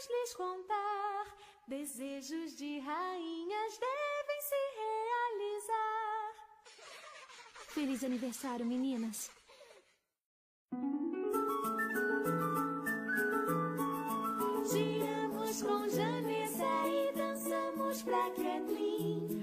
vamos lhes contar. Desejos de rainhas devem se realizar. Feliz aniversário, meninas! Giramos com Janessa e dançamos pra Kathleen.